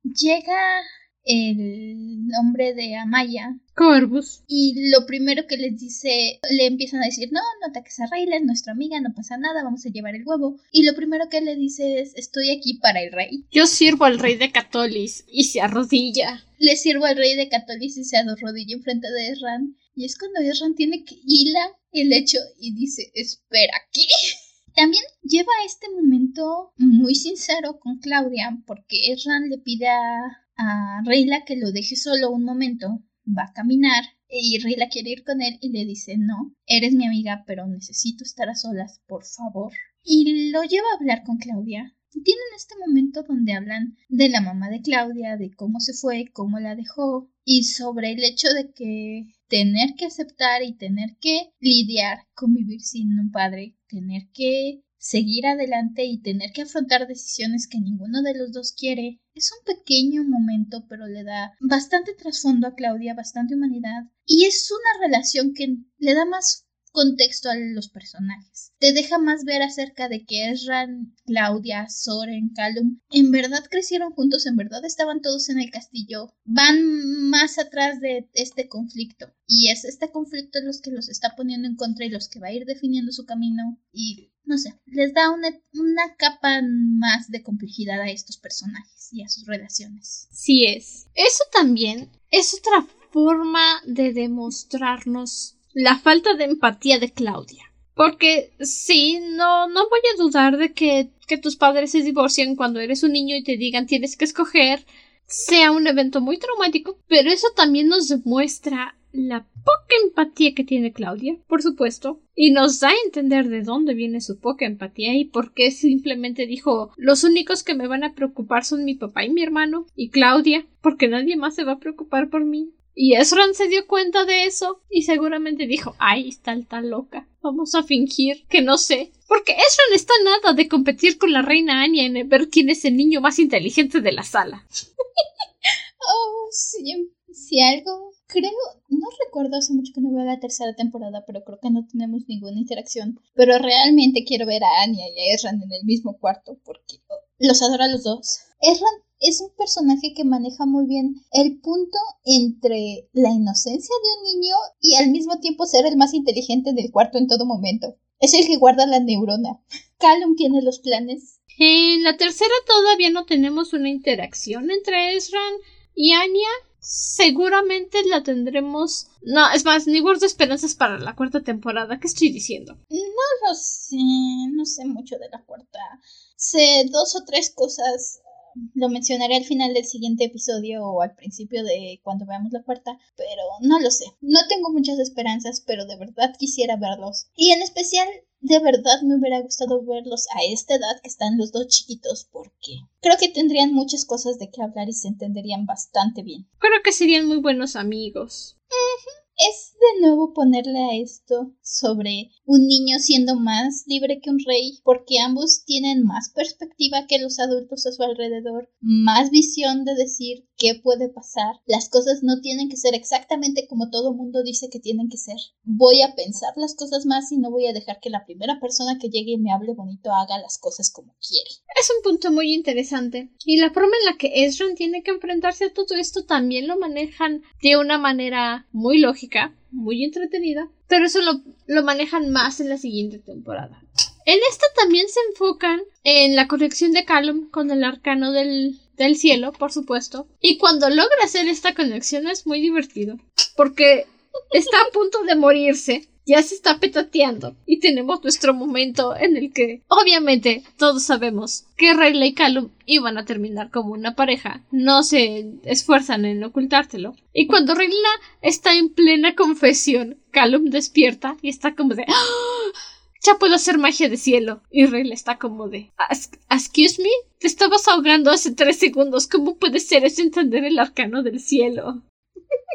llega el nombre de Amaya. Corvus. Y lo primero que les dice, le empiezan a decir, no, no ataques a Rayla, es nuestra amiga, no pasa nada, vamos a llevar el huevo. Y lo primero que le dice es, estoy aquí para el rey. Yo sirvo al rey de Catolis y se arrodilla. Le sirvo al rey de Catolis y se arrodilla enfrente de Erran. Y es cuando Erran tiene que hila el hecho y dice, espera, ¿qué? También lleva este momento muy sincero con Claudia porque Erran le pide a a Reyla que lo deje solo un momento, va a caminar y Reyla quiere ir con él y le dice no, eres mi amiga pero necesito estar a solas, por favor. Y lo lleva a hablar con Claudia. Tienen este momento donde hablan de la mamá de Claudia, de cómo se fue, cómo la dejó y sobre el hecho de que tener que aceptar y tener que lidiar con vivir sin un padre, tener que seguir adelante y tener que afrontar decisiones que ninguno de los dos quiere. Es un pequeño momento, pero le da bastante trasfondo a Claudia, bastante humanidad. Y es una relación que le da más contexto a los personajes. Te deja más ver acerca de que Ezran, Claudia, Soren, Callum en verdad crecieron juntos, en verdad estaban todos en el castillo, van más atrás de este conflicto. Y es este conflicto los que los está poniendo en contra y los que va a ir definiendo su camino. Y no sé, les da una, una capa más de complejidad a estos personajes y a sus relaciones. Sí es. Eso también es otra forma de demostrarnos la falta de empatía de Claudia. Porque sí, no, no voy a dudar de que, que tus padres se divorcien cuando eres un niño y te digan tienes que escoger sea un evento muy traumático, pero eso también nos demuestra la poca empatía que tiene Claudia, por supuesto, y nos da a entender de dónde viene su poca empatía y por qué simplemente dijo los únicos que me van a preocupar son mi papá y mi hermano y Claudia, porque nadie más se va a preocupar por mí. Y Ezran se dio cuenta de eso y seguramente dijo, ay, está tan loca. Vamos a fingir que no sé. Porque Ezran está nada de competir con la reina Anya en ver quién es el niño más inteligente de la sala. oh. Si algo, creo, no recuerdo hace mucho que no veo la tercera temporada, pero creo que no tenemos ninguna interacción. Pero realmente quiero ver a Anya y a Ezran en el mismo cuarto porque los adoro a los dos. Ezran es un personaje que maneja muy bien el punto entre la inocencia de un niño y al mismo tiempo ser el más inteligente del cuarto en todo momento. Es el que guarda la neurona. Callum tiene los planes. En la tercera todavía no tenemos una interacción entre Ezran y Anya. Seguramente la tendremos. No, es más, ni guardo esperanzas para la cuarta temporada. ¿Qué estoy diciendo? No lo sé, no sé mucho de la cuarta. Sé dos o tres cosas lo mencionaré al final del siguiente episodio o al principio de cuando veamos la cuarta, pero no lo sé. No tengo muchas esperanzas, pero de verdad quisiera verlos. Y en especial, de verdad me hubiera gustado verlos a esta edad que están los dos chiquitos, porque creo que tendrían muchas cosas de qué hablar y se entenderían bastante bien. Creo que serían muy buenos amigos es de nuevo ponerle a esto sobre un niño siendo más libre que un rey, porque ambos tienen más perspectiva que los adultos a su alrededor, más visión de decir qué puede pasar. Las cosas no tienen que ser exactamente como todo mundo dice que tienen que ser. Voy a pensar las cosas más y no voy a dejar que la primera persona que llegue y me hable bonito haga las cosas como quiere. Es un punto muy interesante. Y la forma en la que Ezra tiene que enfrentarse a todo esto también lo manejan de una manera muy lógica, muy entretenida, pero eso lo, lo manejan más en la siguiente temporada. En esta también se enfocan en la conexión de Callum con el arcano del, del cielo, por supuesto. Y cuando logra hacer esta conexión es muy divertido. Porque está a punto de morirse. Ya se está petateando. Y tenemos nuestro momento en el que, obviamente, todos sabemos que Rayla y Callum iban a terminar como una pareja. No se esfuerzan en ocultártelo. Y cuando Rayla está en plena confesión, Callum despierta y está como de. ¡Ah! ya puedo hacer magia de cielo. Y Rayla está como de, excuse me, te estabas ahogando hace tres segundos. ¿Cómo puede ser eso entender el arcano del cielo?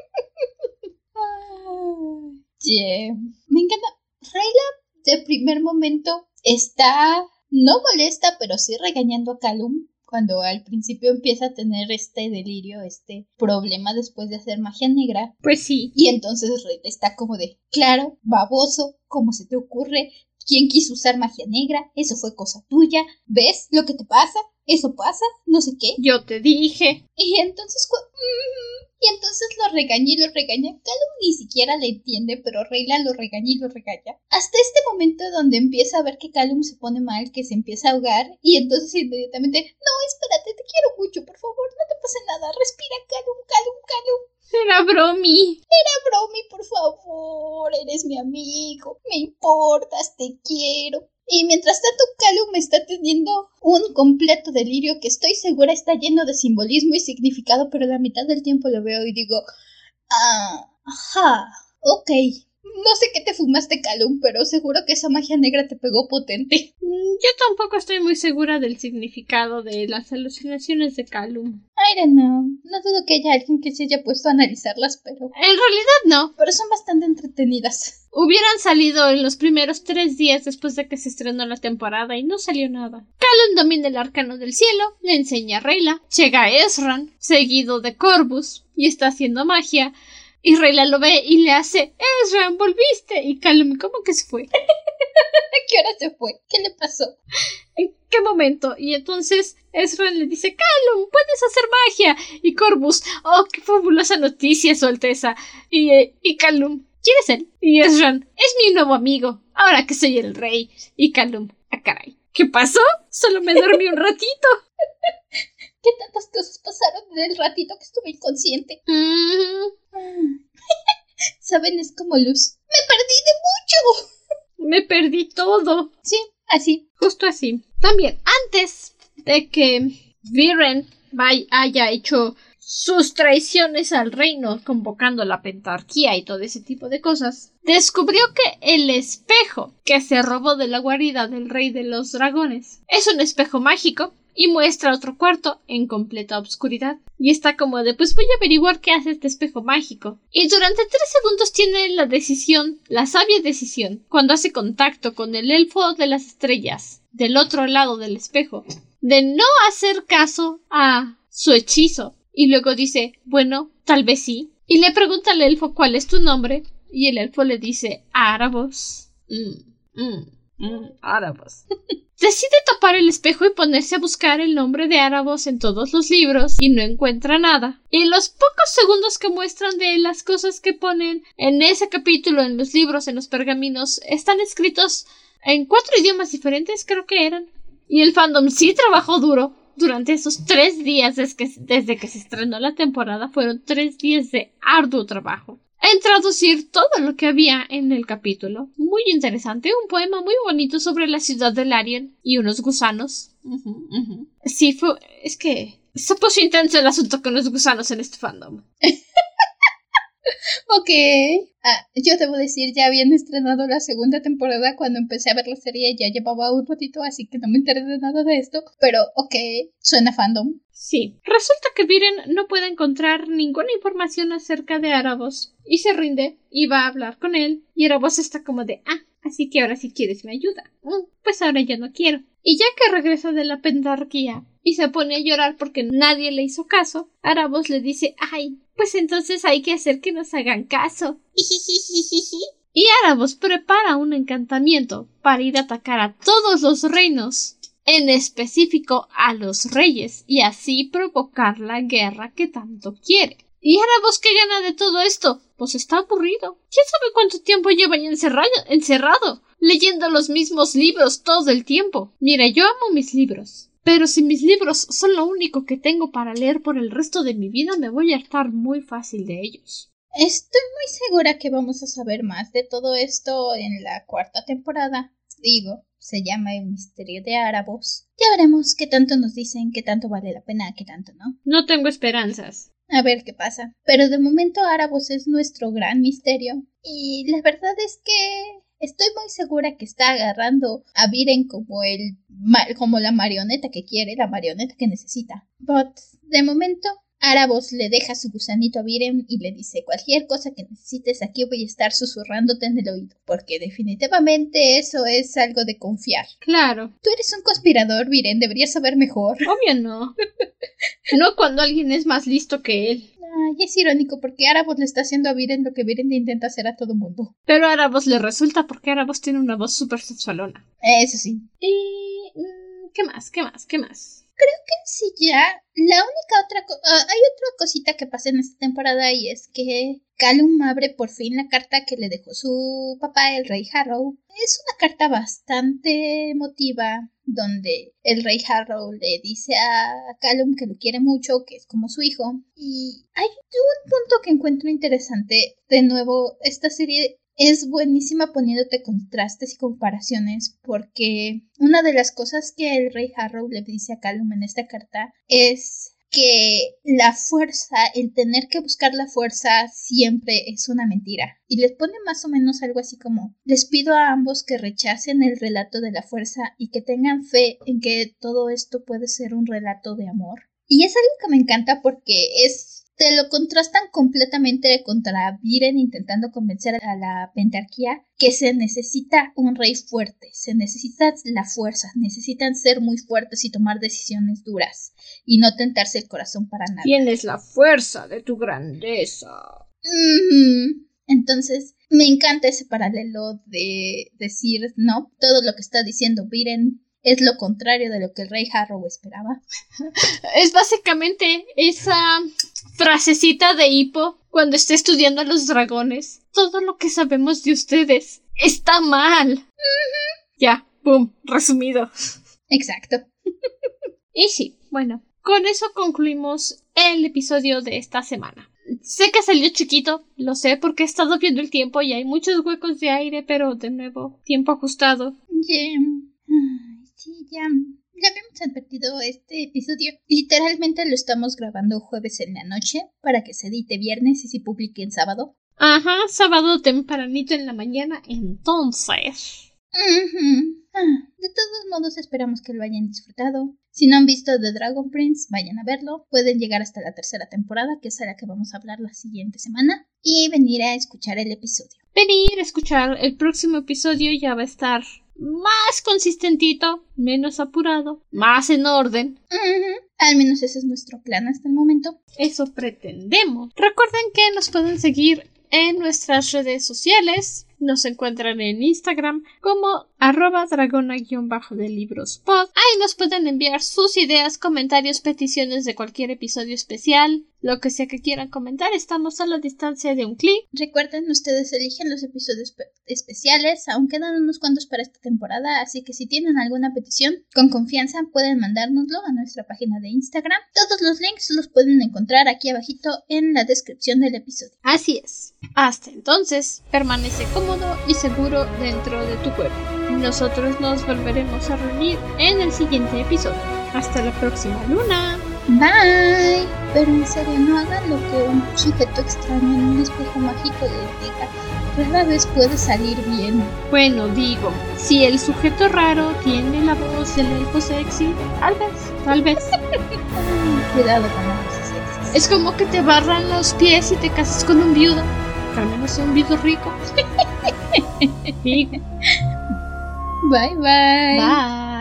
yeah. Me encanta. Rayla, de primer momento, está no molesta, pero sí regañando a Calum cuando al principio empieza a tener este delirio, este problema después de hacer magia negra. Pues sí. Y entonces Rayla está como de, claro, baboso, ¿cómo se te ocurre? ¿Quién quiso usar magia negra? Eso fue cosa tuya. ¿Ves lo que te pasa? Eso pasa, no sé qué. Yo te dije. Y entonces, y entonces lo regaña y lo regaña. Calum ni siquiera le entiende, pero Reyla lo regaña y lo regaña. Hasta este momento donde empieza a ver que Calum se pone mal, que se empieza a ahogar, y entonces inmediatamente, no, espérate, te quiero mucho, por favor, no te pase nada, respira, Calum, Calum, Calum. Era bromi. Era bromi, por favor. Eres mi amigo. Me importas, te quiero. Y mientras tanto, Calum está teniendo un completo delirio que estoy segura está lleno de simbolismo y significado, pero la mitad del tiempo lo veo y digo, ah, ajá, ok, No sé qué te fumaste, Calum, pero seguro que esa magia negra te pegó potente. Mm, yo tampoco estoy muy segura del significado de las alucinaciones de Calum. I don't know. No dudo que haya alguien que se haya puesto a analizarlas, pero. En realidad no. Pero son bastante entretenidas. Hubieran salido en los primeros tres días después de que se estrenó la temporada y no salió nada. Calum domina el arcano del cielo, le enseña a Reyla, llega a Esran, seguido de Corvus, y está haciendo magia. Y Reyla lo ve y le hace Esran, volviste. Y Calum, ¿cómo que se fue? ¿A qué hora se fue? ¿Qué le pasó? ¿En qué momento? Y entonces Esran le dice Calum, puedes hacer magia. Y Corvus, oh, qué fabulosa noticia, su Alteza. Y, eh, y Calum, ¿quién es él? Y Esran, es mi nuevo amigo, ahora que soy el rey. Y Calum, ah caray. ¿Qué pasó? Solo me dormí un ratito. ¿Qué tantas cosas pasaron en el ratito que estuve inconsciente? Mm, Saben, es como luz. Me perdí de mucho. me perdí todo. Sí, así. Justo así. También, antes de que Viren haya hecho sus traiciones al reino, convocando la pentarquía y todo ese tipo de cosas, descubrió que el espejo que se robó de la guarida del rey de los dragones es un espejo mágico y muestra otro cuarto en completa obscuridad. Y está como de pues voy a averiguar qué hace este espejo mágico. Y durante tres segundos tiene la decisión, la sabia decisión, cuando hace contacto con el elfo de las estrellas del otro lado del espejo, de no hacer caso a su hechizo. Y luego dice, bueno, tal vez sí. Y le pregunta al elfo cuál es tu nombre. Y el elfo le dice, Árabos. Mm, mm, mm, Árabos. Decide tapar el espejo y ponerse a buscar el nombre de Árabos en todos los libros y no encuentra nada. Y los pocos segundos que muestran de las cosas que ponen en ese capítulo, en los libros, en los pergaminos, están escritos en cuatro idiomas diferentes, creo que eran. Y el fandom sí trabajó duro. Durante esos tres días desde que se estrenó la temporada fueron tres días de arduo trabajo en traducir todo lo que había en el capítulo. Muy interesante, un poema muy bonito sobre la ciudad de Larian y unos gusanos. Sí, fue. Es que. Se puso intenso el asunto con los gusanos en este fandom. Ok. Ah, yo debo decir, ya habían estrenado la segunda temporada cuando empecé a ver la serie, ya llevaba un ratito, así que no me enteré de nada de esto. Pero, ok, suena fandom. Sí. Resulta que Viren no puede encontrar ninguna información acerca de Árabos y se rinde y va a hablar con él. Y Árabos está como de ah, así que ahora si quieres me ayuda. Mm, pues ahora ya no quiero. Y ya que regresa de la pentarquía y se pone a llorar porque nadie le hizo caso, Árabos le dice ay, pues entonces hay que hacer que nos hagan caso. Y Árabos prepara un encantamiento para ir a atacar a todos los reinos en específico a los reyes y así provocar la guerra que tanto quiere. ¿Y Árabos qué gana de todo esto? Pues está aburrido. ¿Quién sabe cuánto tiempo lleva ya encerrado, encerrado? Leyendo los mismos libros todo el tiempo. Mira, yo amo mis libros. Pero si mis libros son lo único que tengo para leer por el resto de mi vida, me voy a hartar muy fácil de ellos. Estoy muy segura que vamos a saber más de todo esto en la cuarta temporada. Digo, se llama El misterio de Árabos. Ya veremos qué tanto nos dicen, qué tanto vale la pena, qué tanto no. No tengo esperanzas. A ver qué pasa. Pero de momento Árabos es nuestro gran misterio. Y la verdad es que estoy muy segura que está agarrando a Viren como el como la marioneta que quiere, la marioneta que necesita. But de momento Árabos le deja su gusanito a Viren y le dice cualquier cosa que necesites aquí voy a estar susurrándote en el oído, porque definitivamente eso es algo de confiar. Claro. Tú eres un conspirador, Viren, deberías saber mejor. Obvio no. No cuando alguien es más listo que él. Ay, es irónico porque Árabos le está haciendo a Viren lo que Viren le intenta hacer a todo mundo. Pero a Árabos le resulta porque Árabos tiene una voz súper sexualona. Eso sí. Y... mm, ¿Qué más? ¿Qué más? ¿Qué más? Sí, ya. La única otra... co- ah, hay otra cosita que pasa en esta temporada y es que Callum abre por fin la carta que le dejó su papá, el rey Harrow. Es una carta bastante emotiva donde el rey Harrow le dice a Callum que lo quiere mucho, que es como su hijo. Y hay un punto que encuentro interesante. De nuevo, esta serie es buenísima poniéndote contrastes y comparaciones porque una de las cosas que el rey Harrow le dice a Callum en esta carta es que la fuerza, el tener que buscar la fuerza siempre es una mentira. Y les pone más o menos algo así como, les pido a ambos que rechacen el relato de la fuerza y que tengan fe en que todo esto puede ser un relato de amor. Y es algo que me encanta porque es te lo contrastan completamente contra Viren intentando convencer a la pentarquía que se necesita un rey fuerte, se necesita la fuerza, necesitan ser muy fuertes y tomar decisiones duras y no tentarse el corazón para nada. Tienes la fuerza de tu grandeza. Entonces, me encanta ese paralelo de decir, no, todo lo que está diciendo Viren es lo contrario de lo que el rey Harrow esperaba. Es básicamente esa frasecita de Hippo cuando está estudiando a los dragones. Todo lo que sabemos de ustedes está mal. Ya, boom, resumido. Exacto. y sí, bueno, con eso concluimos el episodio de esta semana. Sé que salió chiquito, lo sé porque he estado viendo el tiempo y hay muchos huecos de aire, pero de nuevo, tiempo ajustado. Sí, ya, ya habíamos advertido este episodio. Literalmente lo estamos grabando jueves en la noche para que se edite viernes y se publique en sábado. Ajá, sábado tempranito en la mañana, entonces. Ah, de todos modos, esperamos que lo hayan disfrutado. Si no han visto The Dragon Prince, vayan a verlo. Pueden llegar hasta la tercera temporada, que es la que vamos a hablar la siguiente semana, y venir a escuchar el episodio. Venir a escuchar el próximo episodio ya va a estar más consistentito, menos apurado, más en orden. Al menos ese es nuestro plan hasta el momento. Eso pretendemos. Recuerden que nos pueden seguir en nuestras redes sociales. Nos encuentran en Instagram como arroba dragona-de libros pod. Ahí nos pueden enviar sus ideas, comentarios, peticiones de cualquier episodio especial, lo que sea que quieran comentar. Estamos a la distancia de un clic. Recuerden, ustedes eligen los episodios especiales, aún quedan unos cuantos para esta temporada, así que si tienen alguna petición, con confianza pueden mandárnoslo a nuestra página de Instagram. Todos los links los pueden encontrar aquí abajito en la descripción del episodio. Así es. Hasta entonces, permanece cómodo y seguro dentro de tu cuerpo. Nosotros nos volveremos a reunir en el siguiente episodio. Hasta la próxima luna. Bye. Pero en serio, no hagan lo que un sujeto extraño en un espejo mágico les diga. Rara vez puede salir bien. Bueno, digo, si el sujeto raro tiene la voz del elfo sexy, tal vez, tal vez. Cuidado con la voz sexy. Es como que te barran los pies y te casas con un viudo. Al menos sea un viudo rico. Bye bye. Bye.